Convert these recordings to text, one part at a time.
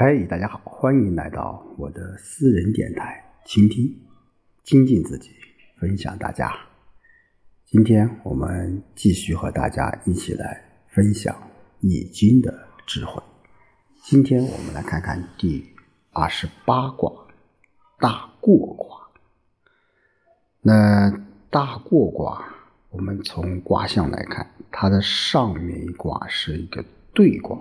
嗨，大家好，欢迎来到我的私人电台，倾听、精进自己，分享大家。今天我们继续和大家一起来分享《易经》的智慧。今天我们来看看第二十八卦——大过卦。那大过卦，我们从卦象来看，它的上面一卦是一个兑卦。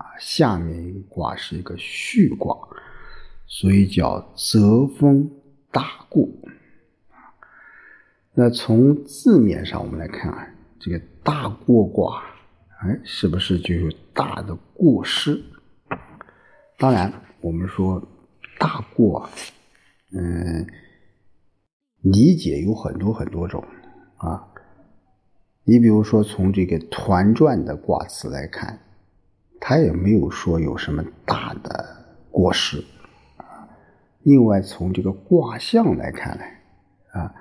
啊下面一个卦是一个巽卦，所以叫泽风大过。那从字面上我们来看啊，这个大过卦，哎，是不是就有大的过失？当然，我们说大过，嗯，理解有很多很多种啊。你比如说，从这个团传的卦辞来看。他也没有说有什么大的过失啊。另外，从这个卦象来看呢，啊，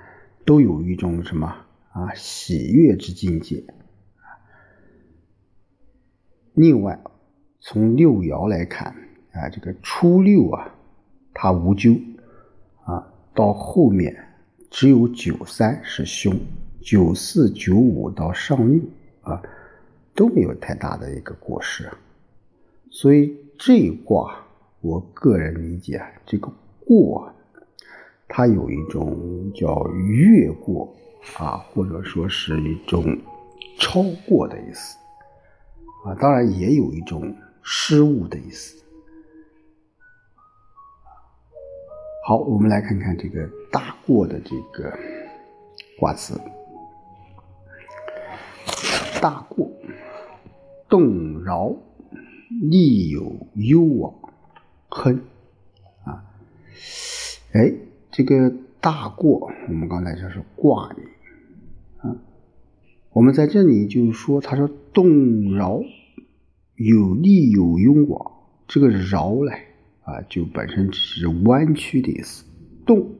都有一种什么啊喜悦之境界。另外，从六爻来看啊，这个初六啊，它无咎啊，到后面只有九三是凶，九四九五到上六啊都没有太大的一个过失。所以这卦，我个人理解，这个过，它有一种叫越过啊，或者说是一种超过的意思啊，当然也有一种失误的意思。好，我们来看看这个大过的这个卦辞，大过，动摇。利有攸往，亨啊！哎，这个大过，我们刚才说是卦名啊。我们在这里就是说，他说动摇有利有攸往，这个摇呢啊，就本身只是弯曲的意思。动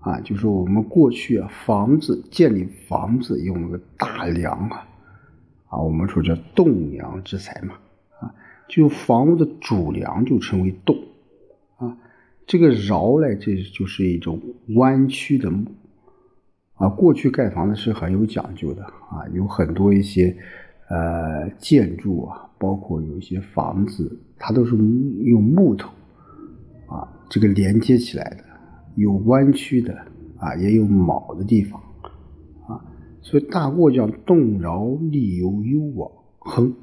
啊，就是我们过去啊，房子建立房子用那个大梁啊啊，我们说叫栋梁之材嘛。就房屋的主梁就称为栋，啊，这个绕呢，这就是一种弯曲的木，啊，过去盖房子是很有讲究的啊，有很多一些呃建筑啊，包括有一些房子，它都是用木头啊这个连接起来的，有弯曲的啊，也有卯的地方啊，所以大过叫动饶利有攸往亨。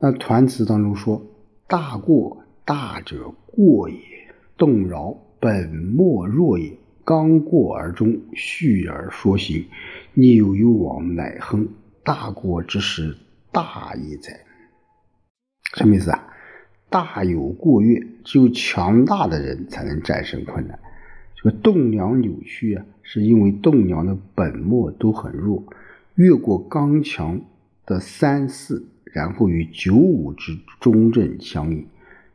那团词当中说：“大过，大者过也；动饶，本末弱也。刚过而终，续而说行，逆有攸往，乃亨。大过之时，大也哉。”什么意思啊？大有过越，只有强大的人才能战胜困难。这个栋梁扭曲啊，是因为栋梁的本末都很弱，越过刚强的三四。然后与九五之中正相应，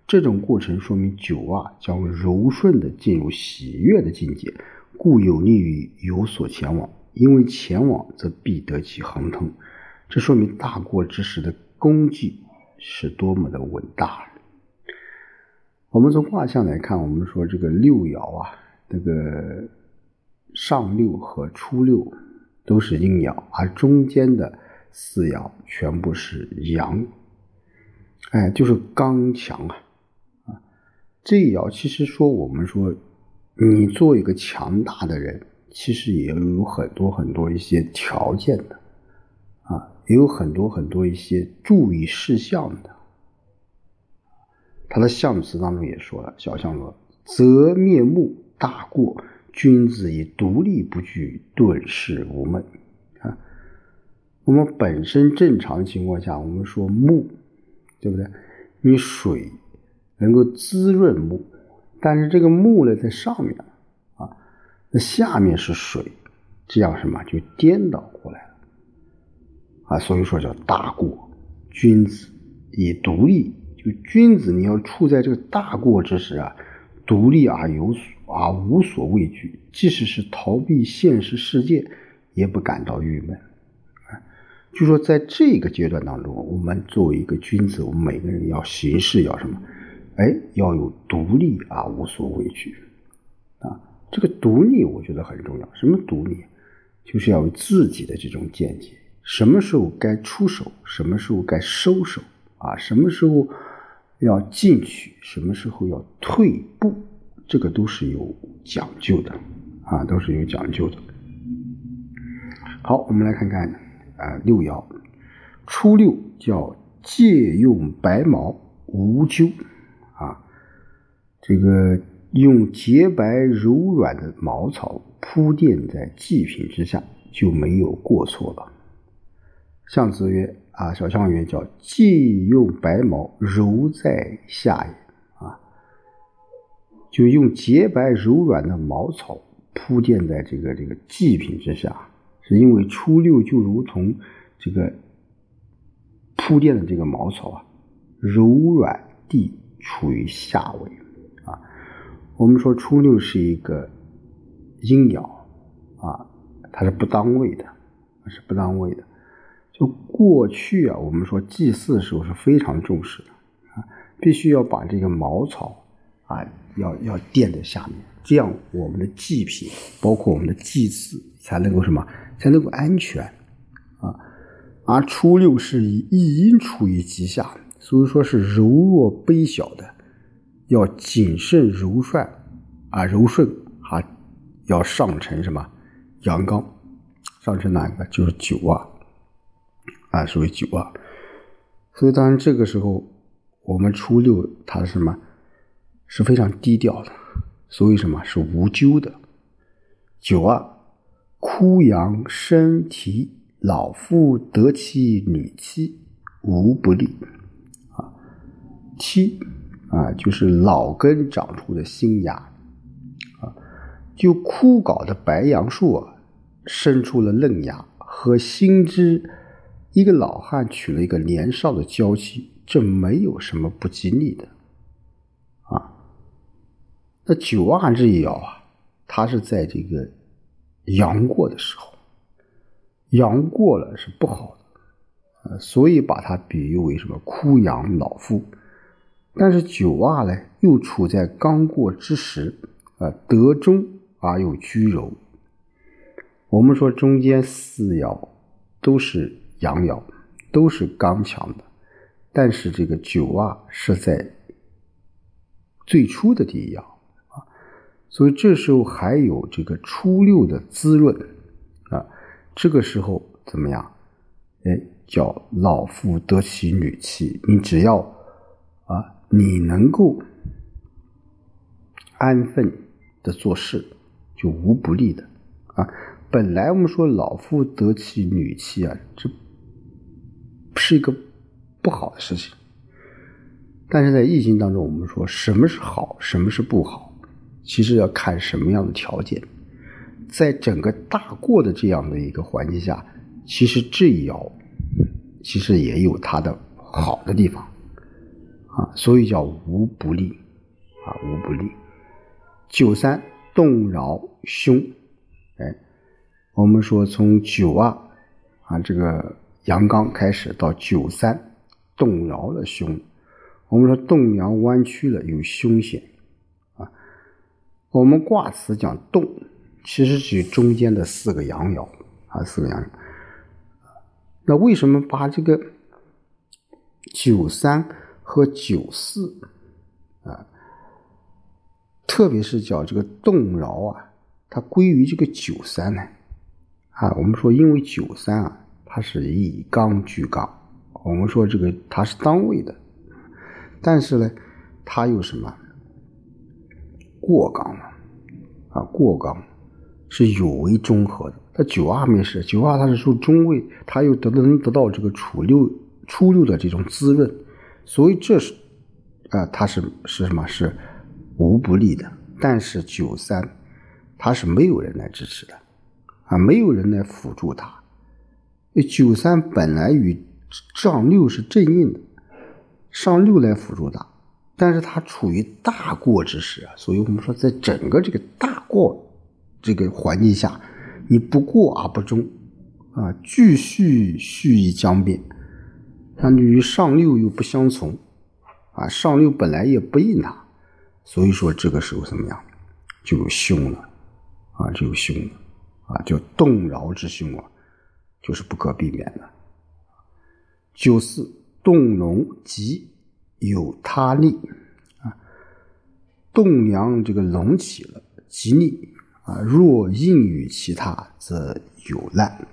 这种过程说明九啊将柔顺的进入喜悦的境界，故有利于有所前往。因为前往则必得其亨通，这说明大过之时的功绩是多么的伟大。我们从卦象来看，我们说这个六爻啊，这个上六和初六都是阴爻，而中间的。四爻全部是阳，哎，就是刚强啊啊！这一爻其实说我们说，你做一个强大的人，其实也有很多很多一些条件的啊，也有很多很多一些注意事项的。他的象辞当中也说了，小象说：“则灭目大过，君子以独立不惧，顿世无闷。”我们本身正常情况下，我们说木，对不对？你水能够滋润木，但是这个木呢在上面啊，那下面是水，这样什么就颠倒过来了啊？所以说叫大过。君子以独立，就君子你要处在这个大过之时啊，独立而有所而无所畏惧，即使是逃避现实世界，也不感到郁闷。就说在这个阶段当中，我们作为一个君子，我们每个人要行事要什么？哎，要有独立啊，无所畏惧啊。这个独立我觉得很重要。什么独立？就是要有自己的这种见解。什么时候该出手？什么时候该收手？啊，什么时候要进取？什么时候要退步？这个都是有讲究的啊，都是有讲究的。好，我们来看看啊，六爻初六叫借用白毛无咎啊，这个用洁白柔软的茅草铺垫在祭品之下就没有过错了。象辞曰。啊，小象曰：“叫借用白毛揉在下也。”啊，就用洁白柔软的茅草铺垫在这个这个祭品之下，是因为初六就如同这个铺垫的这个茅草啊，柔软地处于下位啊。我们说初六是一个阴爻啊，它是不当位的，是不当位的。就过去啊，我们说祭祀的时候是非常重视的啊，必须要把这个茅草啊，要要垫在下面，这样我们的祭品，包括我们的祭祀才能够什么，才能够安全啊。而初六是以一阴处于极下，所以说是柔弱卑小的，要谨慎柔顺啊，柔顺啊，要上承什么阳刚，上承哪一个？就是九啊。啊，属于九啊，所以当然这个时候，我们初六它是什么？是非常低调的，所以什么是无咎的？九啊，枯杨生啼，老妇得其女妻，无不利。啊，妻啊，就是老根长出的新芽，啊，就枯槁的白杨树啊，生出了嫩芽和新枝。一个老汉娶了一个年少的娇妻，这没有什么不吉利的，啊。那九二这一爻啊，它是在这个阳过的时候，阳过了是不好的，啊，所以把它比喻为什么枯杨老妇。但是九二呢，又处在刚过之时，啊，得中而又居柔。我们说中间四爻都是。阳爻都是刚强的，但是这个九啊是在最初的第一爻，所以这时候还有这个初六的滋润啊，这个时候怎么样？哎，叫老夫得其女妻，你只要啊，你能够安分的做事，就无不利的啊。本来我们说老夫得其女妻啊，这。是一个不好的事情，但是在易经当中，我们说什么是好，什么是不好，其实要看什么样的条件。在整个大过的这样的一个环境下，其实这一爻其实也有它的好的地方啊，所以叫无不利啊，无不利。九三动摇凶，哎，我们说从九二啊这个。阳刚开始到九三，动摇了凶。我们说动摇弯曲了有凶险。我们卦辞讲动，其实指中间的四个阳爻啊，四个阳爻。那为什么把这个九三和九四啊，特别是讲这个动摇啊，它归于这个九三呢？啊，我们说因为九三啊。它是以刚居刚，我们说这个它是当位的，但是呢，它有什么过刚了啊？过刚是有违中和的。他九二没事，九二他是属中位，他又得能得到这个初六初六的这种滋润，所以这是啊，他是是什么？是无不利的。但是九三他是没有人来支持的啊，没有人来辅助他。九三本来与上六是正应的，上六来辅助他，但是他处于大过之时啊，所以我们说，在整个这个大过这个环境下，你不过而不中啊，继续蓄意将变，相对于上六又不相从，啊，上六本来也不应他，所以说这个时候怎么样，就有凶了，啊，就有凶了，啊，叫动摇之凶啊，就是不可避免的。九四动龙吉，有他利，啊，栋梁这个隆起了，吉利，啊，若应于其他，则有难。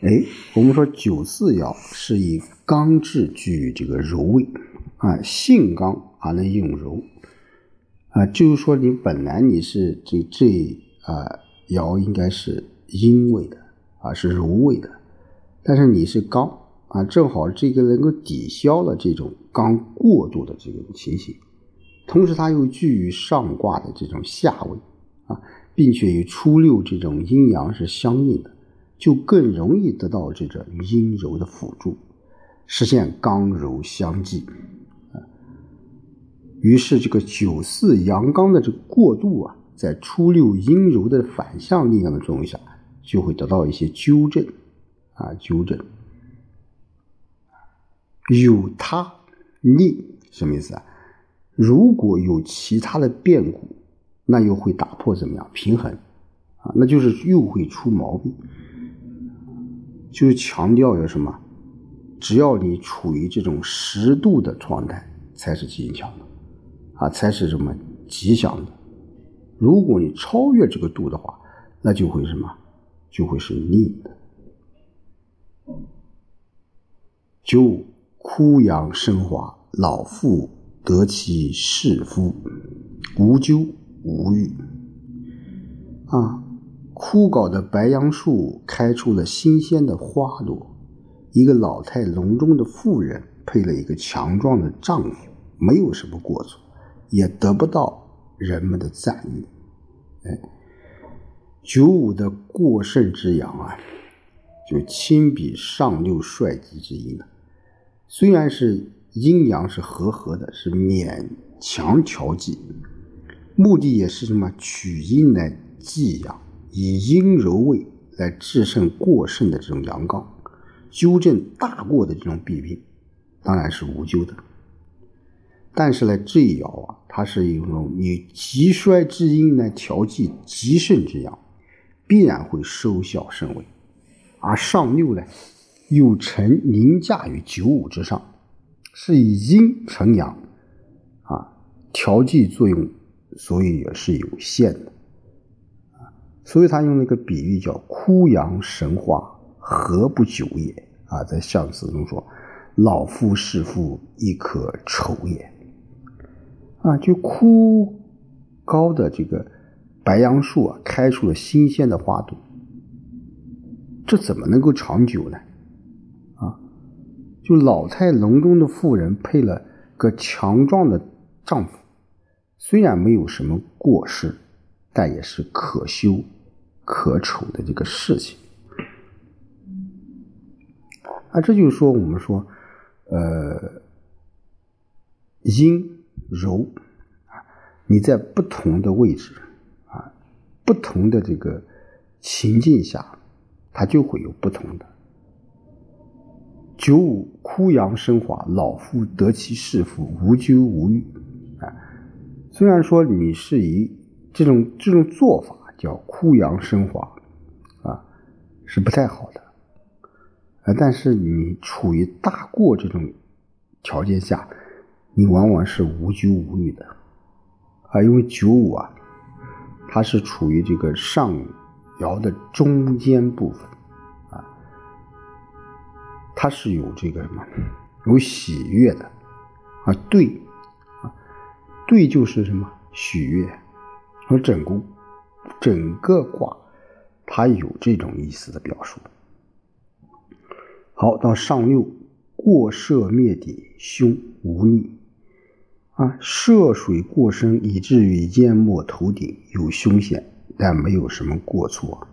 哎，我们说九四爻是以刚制具这个柔位，啊，性刚而能用柔，啊，就是说你本来你是这这啊爻应该是阴位的，啊，是柔位的。但是你是刚啊，正好这个能够抵消了这种刚过度的这种情形，同时它又居于上卦的这种下位啊，并且与初六这种阴阳是相应的，就更容易得到这种阴柔的辅助，实现刚柔相济啊。于是这个九四阳刚的这个过渡啊，在初六阴柔的反向力量的作用下，就会得到一些纠正。啊，纠正有他逆什么意思啊？如果有其他的变故，那又会打破怎么样平衡啊？那就是又会出毛病。就是强调有什么？只要你处于这种适度的状态，才是吉祥的啊，才是什么吉祥的。如果你超越这个度的话，那就会什么？就会是逆的。九枯杨生华，老妇得其侍夫，无咎无欲。啊，枯槁的白杨树开出了新鲜的花朵。一个老态龙钟的妇人配了一个强壮的丈夫，没有什么过错，也得不到人们的赞誉。哎，九五的过剩之阳啊！就亲比上六帅吉之阴了，虽然是阴阳是和合的，是勉强调剂，目的也是什么取阴来济阳，以阴柔位来制胜过盛的这种阳刚，纠正大过的这种弊病，当然是无咎的。但是呢，这一爻啊，它是一种以极衰之阴来调剂极盛之阳，必然会收效甚微。而上六呢，又呈凌驾于九五之上，是以阴成阳，啊，调剂作用，所以也是有限的，啊，所以他用那个比喻叫枯杨神花，何不久也？啊，在象辞中说，老夫士妇亦可愁也，啊，就枯高的这个白杨树啊，开出了新鲜的花朵。这怎么能够长久呢？就老态龙钟的妇人配了个强壮的丈夫，虽然没有什么过失，但也是可羞可丑的这个事情。啊，这就是说，我们说，呃，阴柔啊，你在不同的位置啊，不同的这个情境下。它就会有不同的。九五枯阳生华，老妇得其是福，无咎无欲。啊，虽然说你是以这种这种做法叫枯阳生华，啊，是不太好的。啊，但是你处于大过这种条件下，你往往是无咎无欲的。啊，因为九五啊，它是处于这个上。爻的中间部分，它是有这个什么，有喜悦的啊，对啊，对就是什么喜悦，和整个整个卦，它有这种意思的表述。好，到上六过涉灭底，凶无逆啊，涉水过深以至于淹没头顶，有凶险。但没有什么过错，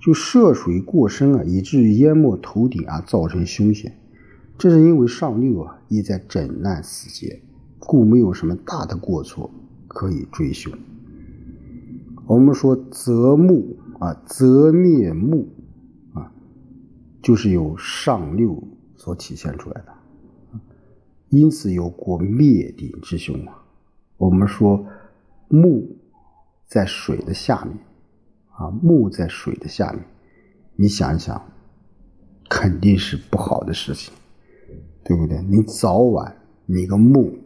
就涉水过深啊，以至于淹没头顶啊，造成凶险。这是因为上六啊，意在整难死劫，故没有什么大的过错可以追究。我们说择木啊，择灭木啊，就是由上六所体现出来的，因此有过灭顶之凶啊。我们说木在水的下面啊，木在水的下面，你想一想，肯定是不好的事情，对不对？你早晚你个木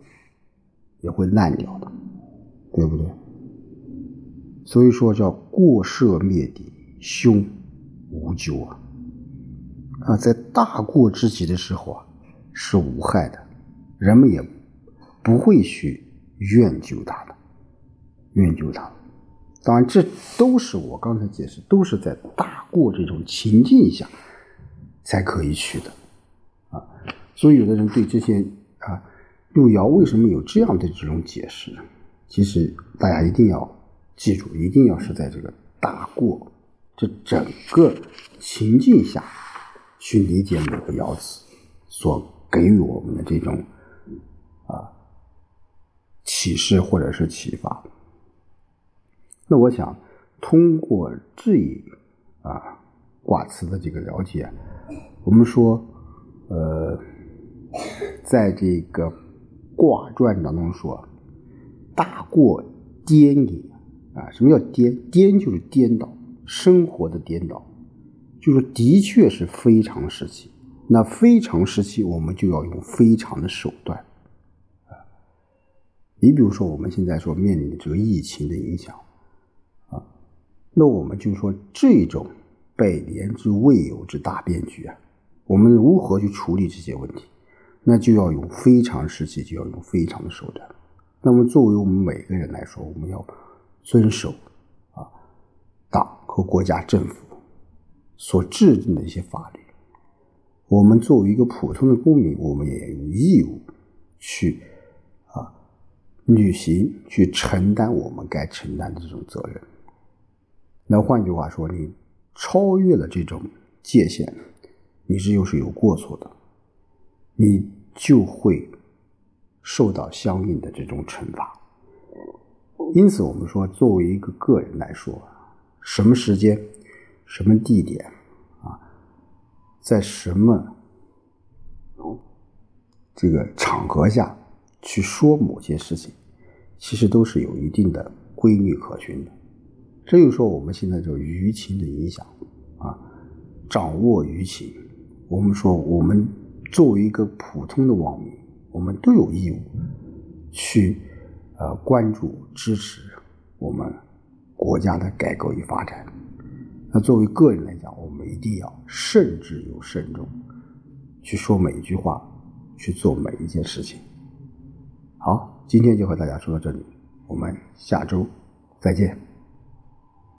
也会烂掉的，对不对？所以说叫过涉灭顶，凶无咎啊！啊，在大过之极的时候啊，是无害的，人们也不会去怨救他的，怨救他。当然，这都是我刚才解释，都是在大过这种情境下才可以去的啊。所以，有的人对这些啊，六爻为什么有这样的这种解释？其实大家一定要。记住，一定要是在这个大过这整个情境下去理解每个爻辞所给予我们的这种啊启示或者是启发。那我想通过这一啊卦辞的这个了解，我们说呃，在这个卦传当中说，大过颠也。啊，什么叫颠？颠就是颠倒，生活的颠倒，就是的确是非常时期。那非常时期，我们就要用非常的手段。啊，你比如说我们现在所面临的这个疫情的影响，那我们就说这种百年之未有之大变局啊，我们如何去处理这些问题？那就要用非常时期，就要用非常的手段。那么作为我们每个人来说，我们要。遵守啊，党和国家政府所制定的一些法律，我们作为一个普通的公民，我们也有义务去啊履行、去承担我们该承担的这种责任。那换句话说，你超越了这种界限，你这又是有过错的，你就会受到相应的这种惩罚。因此，我们说，作为一个个人来说，什么时间、什么地点，啊，在什么这个场合下去说某些事情，其实都是有一定的规律可循的。这就说，我们现在这舆情的影响啊，掌握舆情，我们说，我们作为一个普通的网民，我们都有义务去。呃，关注支持我们国家的改革与发展。那作为个人来讲，我们一定要慎之又慎重，去说每一句话，去做每一件事情。好，今天就和大家说到这里，我们下周再见。